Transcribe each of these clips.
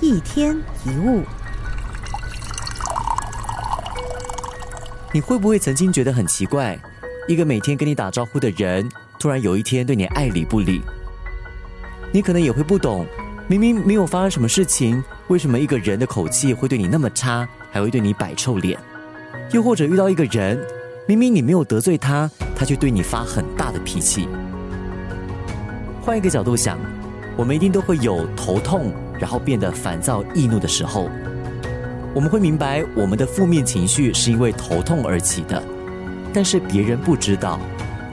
一天一物，你会不会曾经觉得很奇怪？一个每天跟你打招呼的人，突然有一天对你爱理不理。你可能也会不懂，明明没有发生什么事情，为什么一个人的口气会对你那么差，还会对你摆臭脸？又或者遇到一个人，明明你没有得罪他，他却对你发很大的脾气。换一个角度想，我们一定都会有头痛。然后变得烦躁易怒的时候，我们会明白我们的负面情绪是因为头痛而起的，但是别人不知道，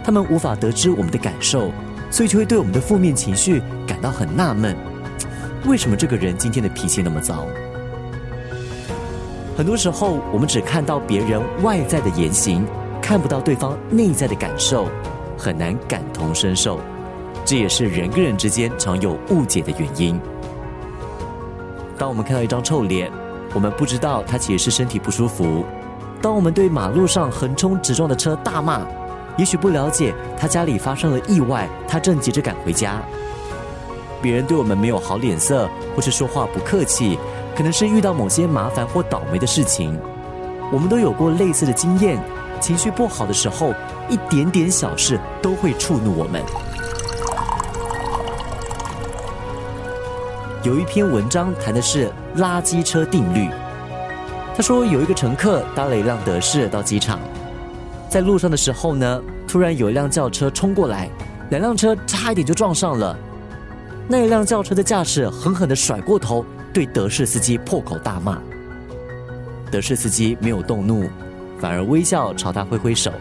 他们无法得知我们的感受，所以就会对我们的负面情绪感到很纳闷：为什么这个人今天的脾气那么糟？很多时候，我们只看到别人外在的言行，看不到对方内在的感受，很难感同身受，这也是人跟人之间常有误解的原因。当我们看到一张臭脸，我们不知道他其实是身体不舒服；当我们对马路上横冲直撞的车大骂，也许不了解他家里发生了意外，他正急着赶回家。别人对我们没有好脸色，或是说话不客气，可能是遇到某些麻烦或倒霉的事情。我们都有过类似的经验，情绪不好的时候，一点点小事都会触怒我们。有一篇文章谈的是垃圾车定律。他说，有一个乘客搭了一辆德士到机场，在路上的时候呢，突然有一辆轿车冲过来，两辆车差一点就撞上了。那一辆轿车的驾驶狠狠的甩过头，对德士司机破口大骂。德士司机没有动怒，反而微笑朝他挥挥手。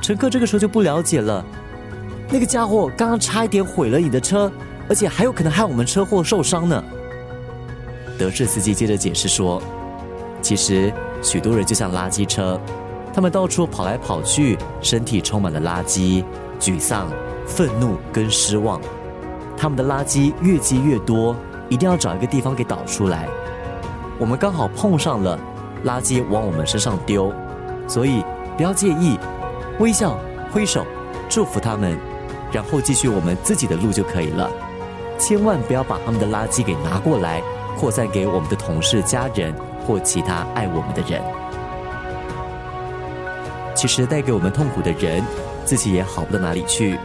乘客这个时候就不了解了，那个家伙刚刚差一点毁了你的车。而且还有可能害我们车祸受伤呢。德士司机接着解释说：“其实许多人就像垃圾车，他们到处跑来跑去，身体充满了垃圾、沮丧、愤怒跟失望。他们的垃圾越积越多，一定要找一个地方给倒出来。我们刚好碰上了，垃圾往我们身上丢，所以不要介意，微笑、挥手、祝福他们，然后继续我们自己的路就可以了。”千万不要把他们的垃圾给拿过来，扩散给我们的同事、家人或其他爱我们的人。其实带给我们痛苦的人，自己也好不到哪里去，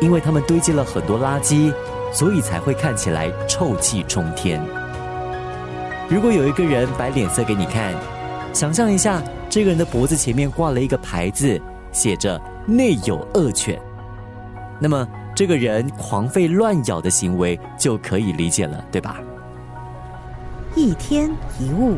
因为他们堆积了很多垃圾，所以才会看起来臭气冲天。如果有一个人摆脸色给你看，想象一下，这个人的脖子前面挂了一个牌子，写着“内有恶犬”，那么。这个人狂吠乱咬的行为就可以理解了，对吧？一天一物。